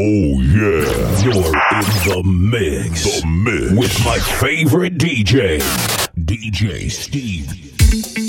Oh yeah, you're in the mix. The mix with my favorite DJ, DJ Steve.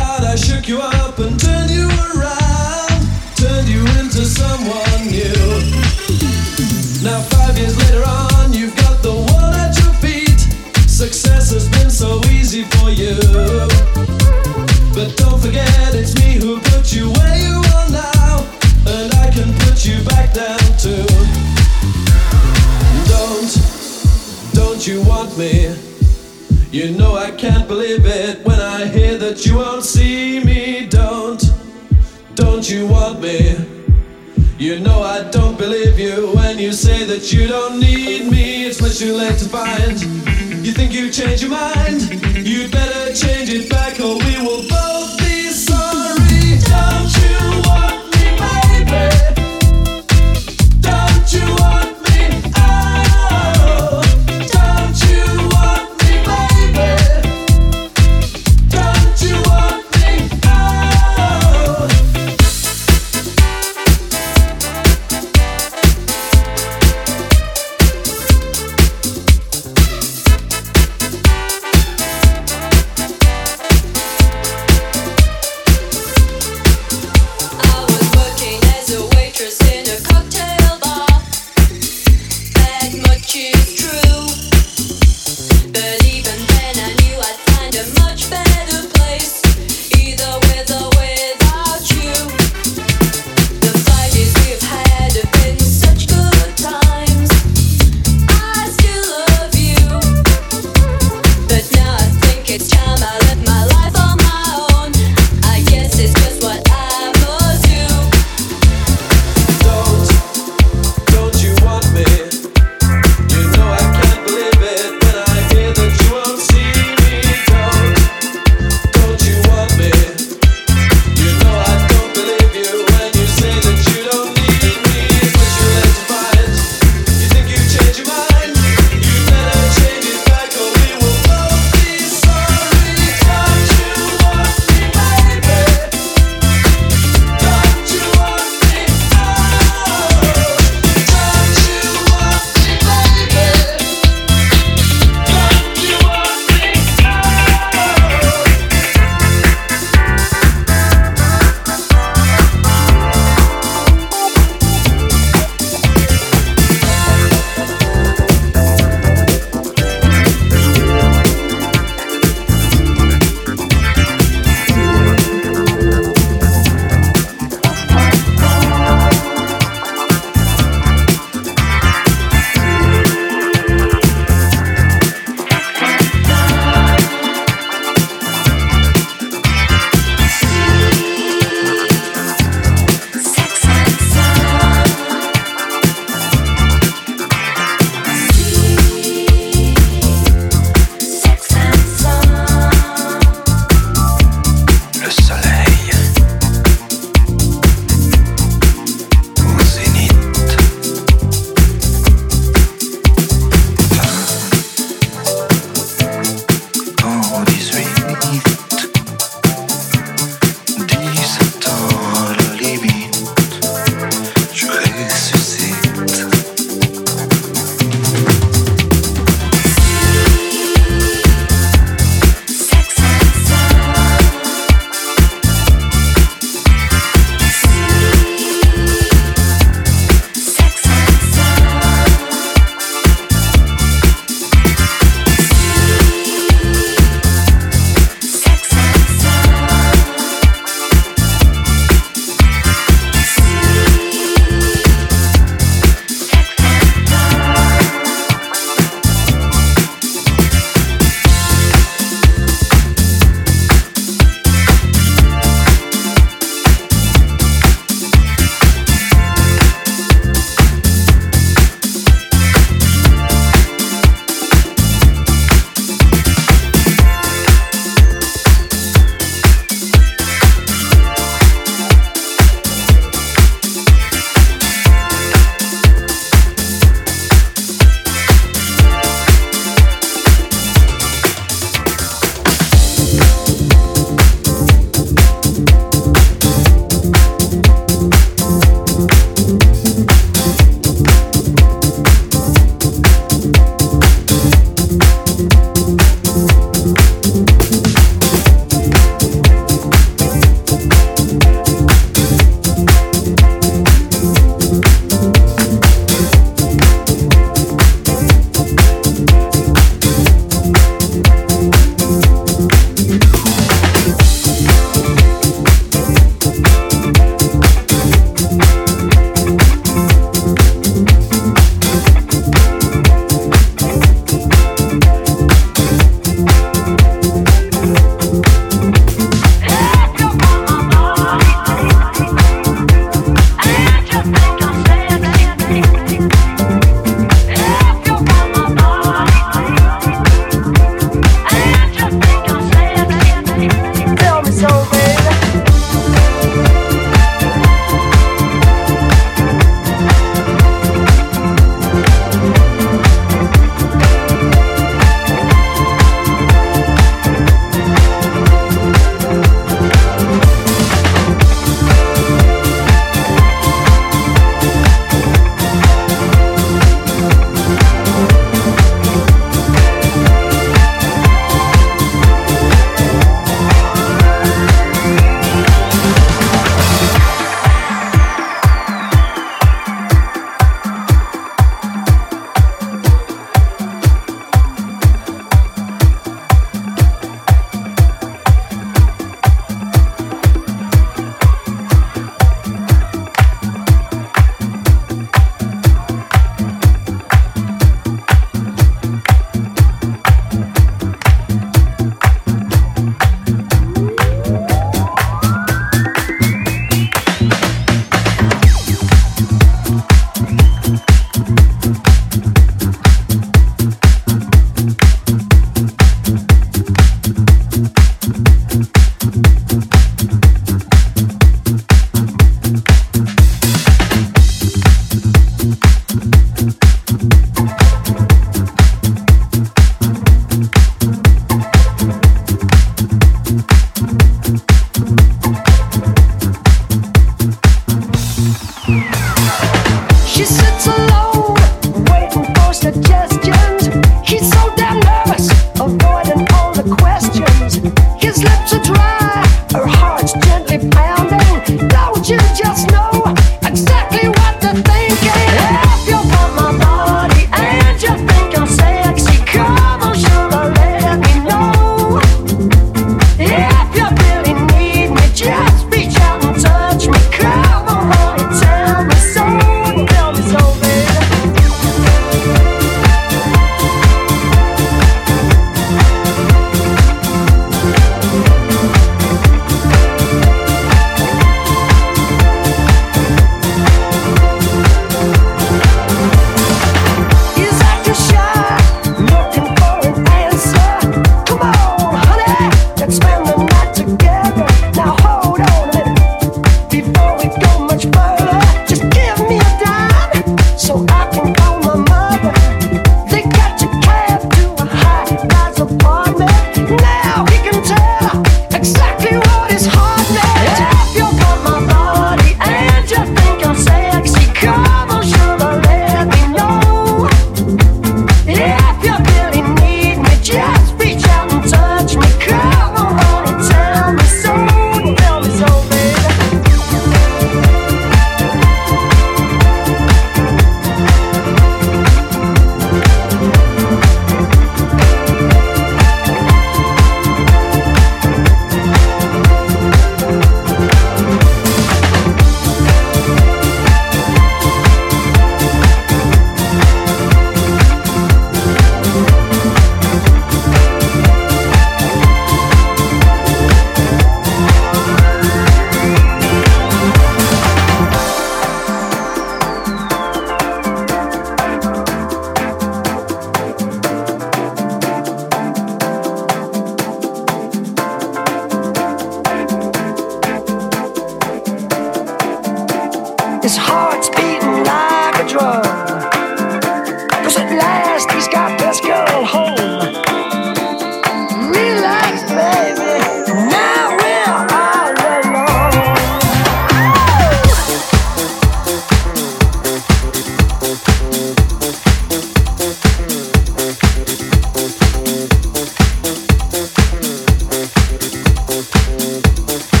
I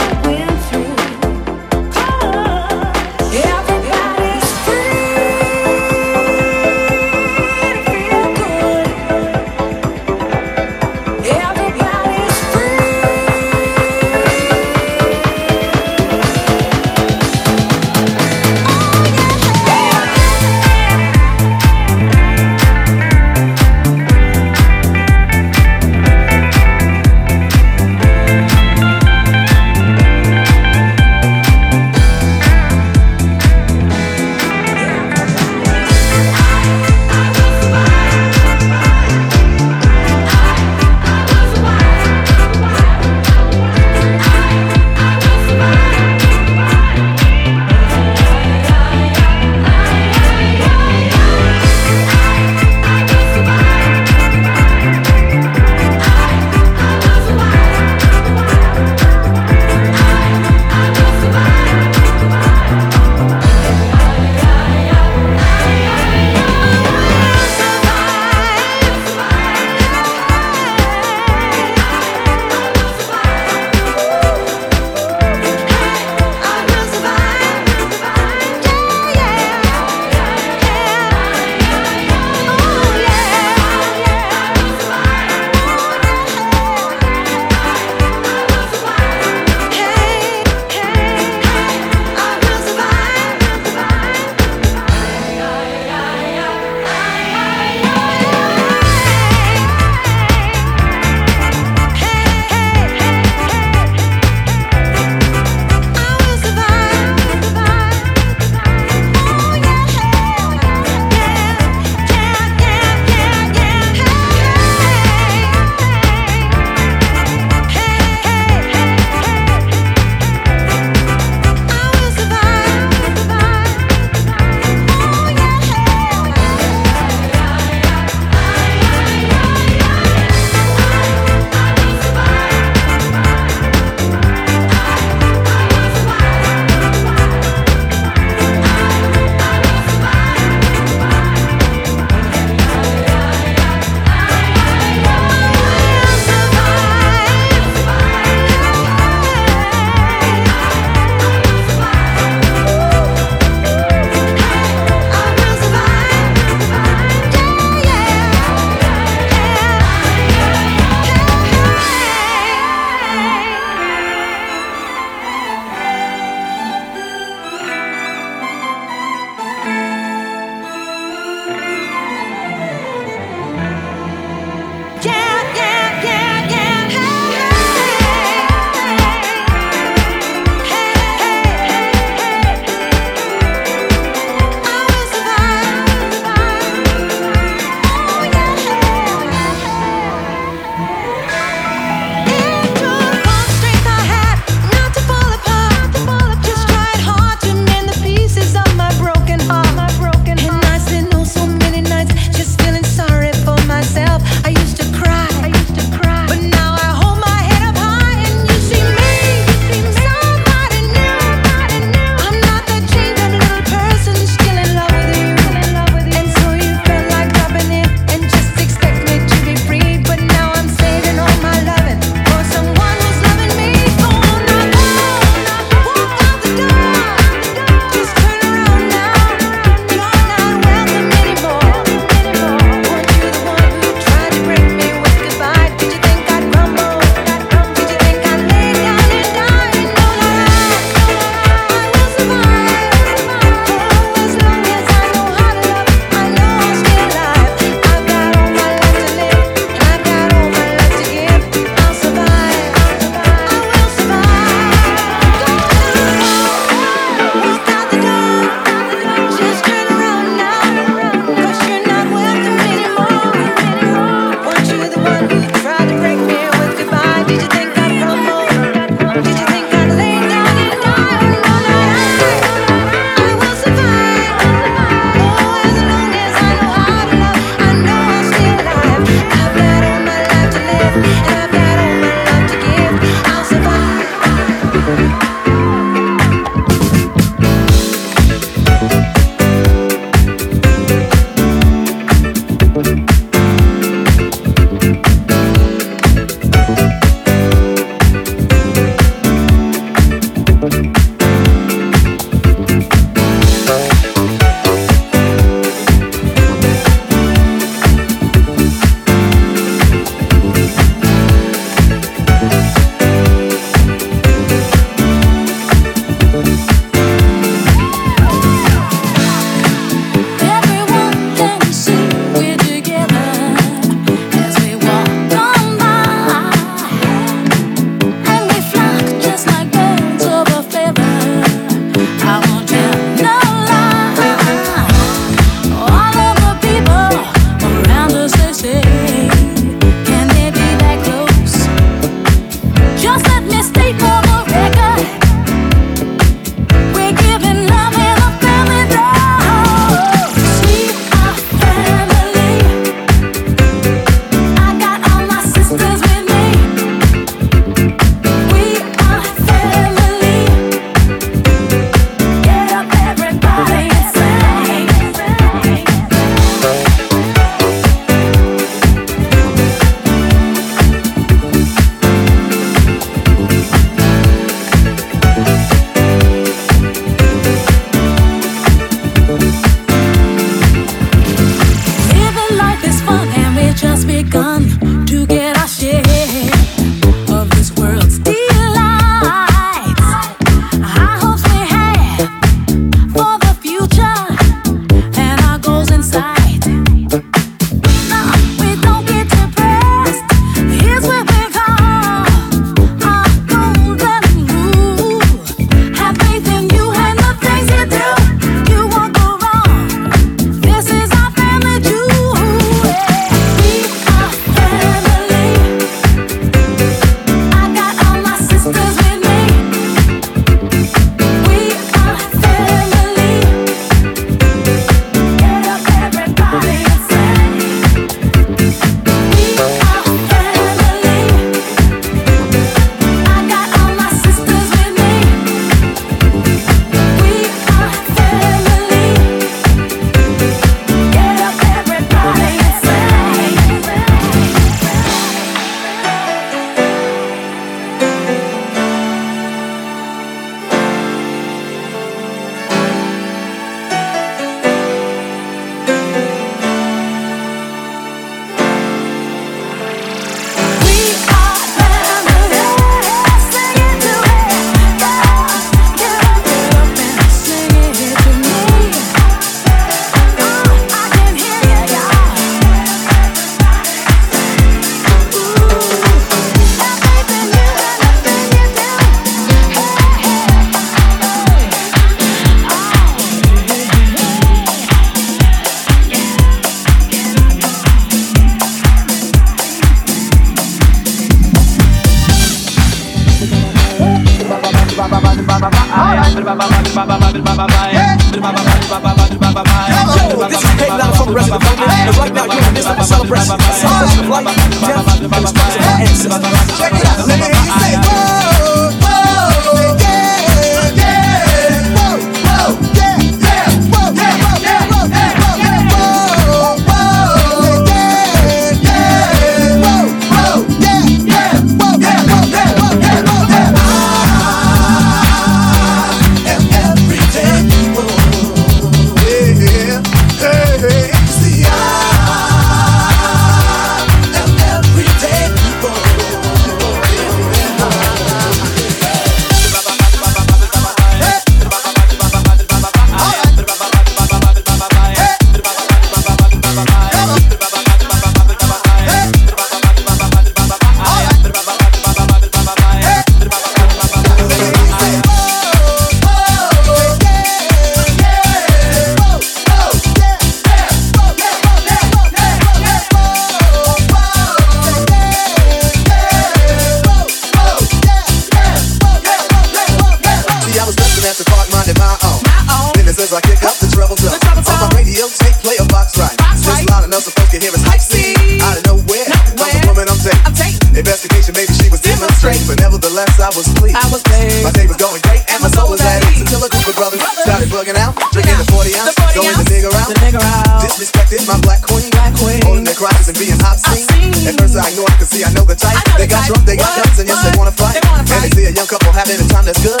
that's good,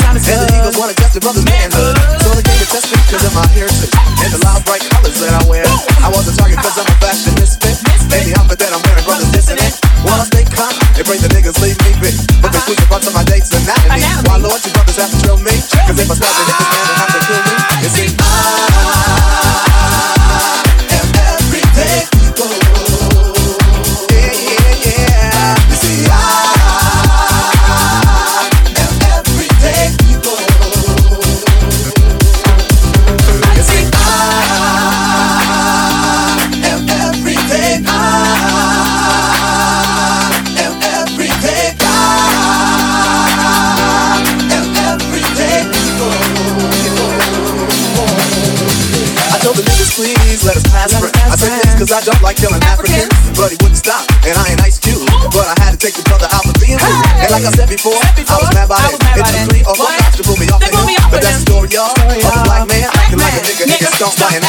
a nigga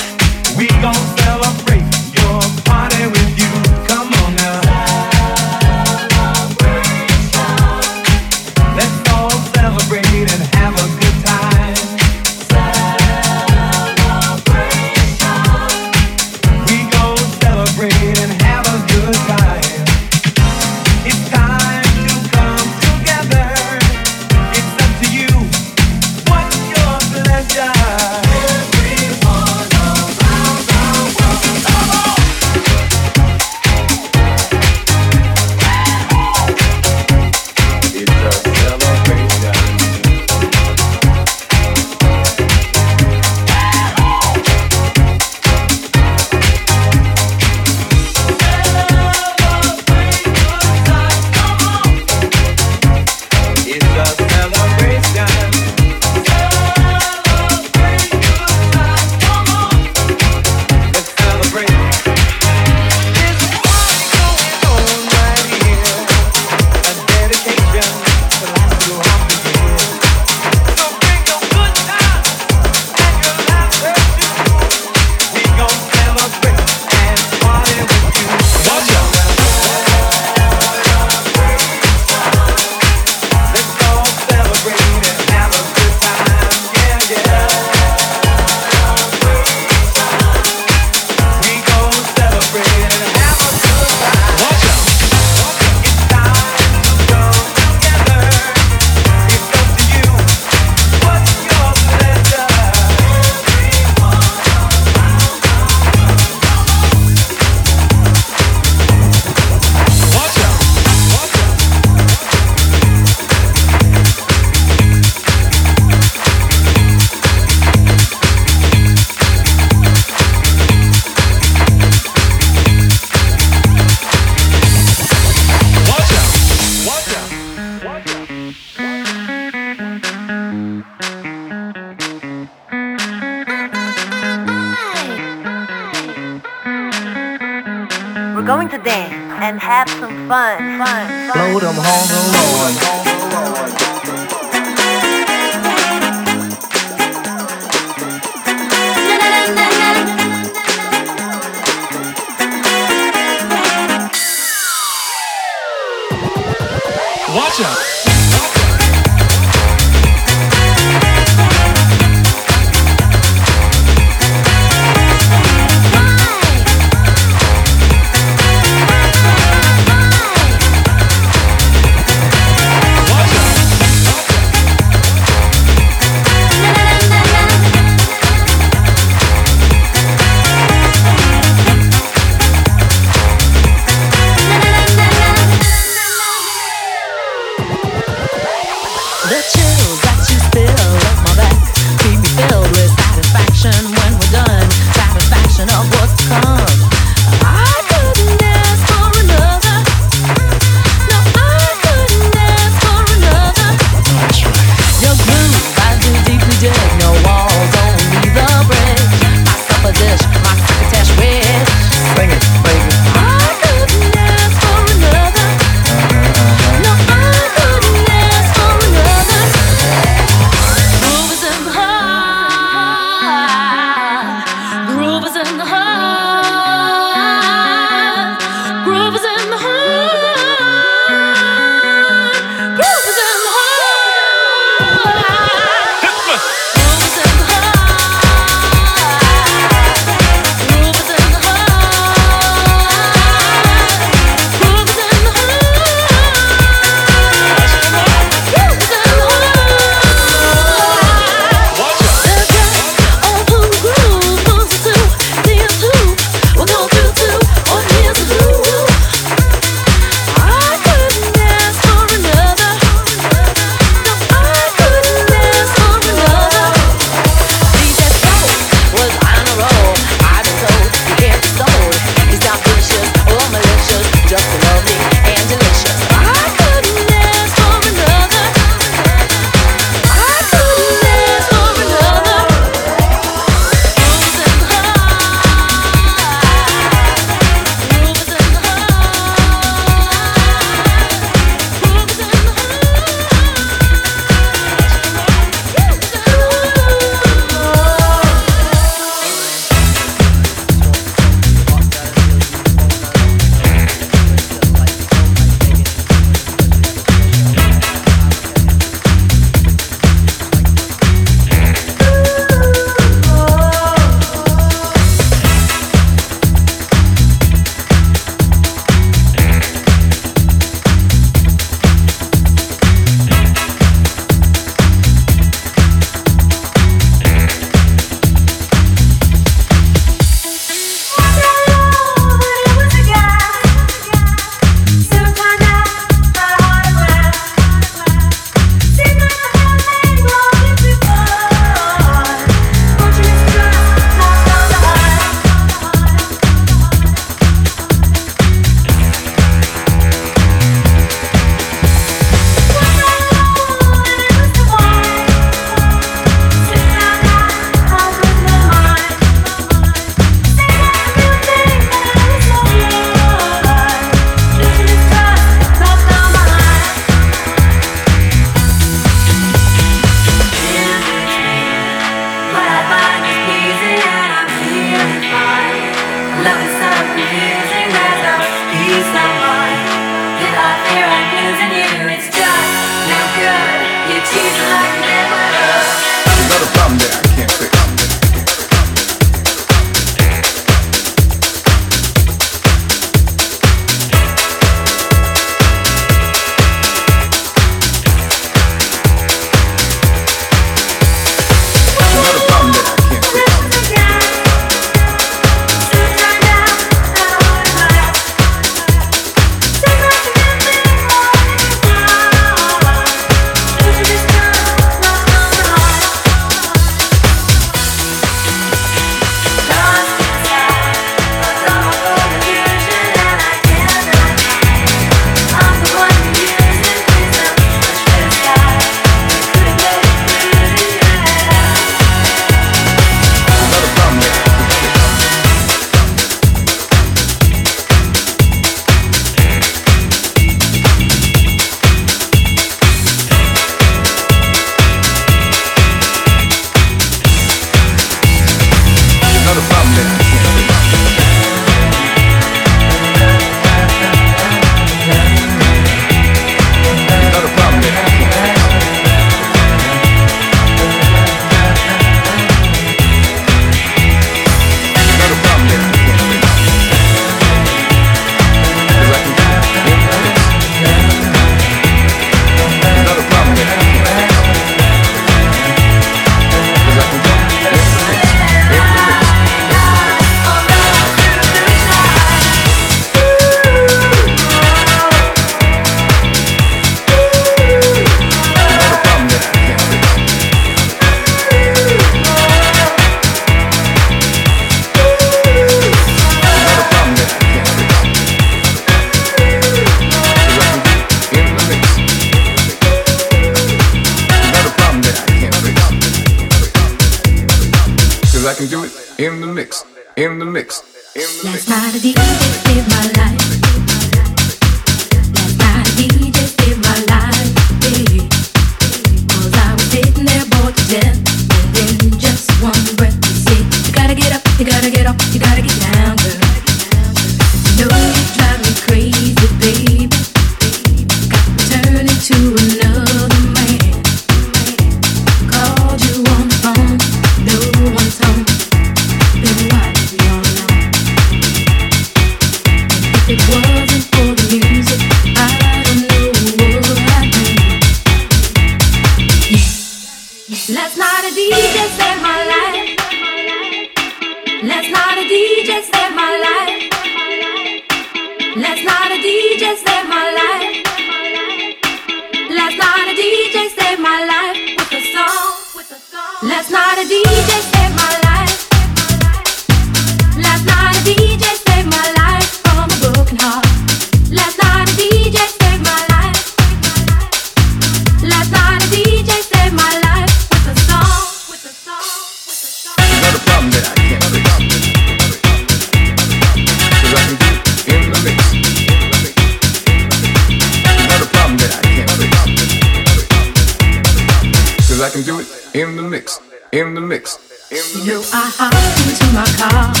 in the mix. In the mix. you are hot into my car.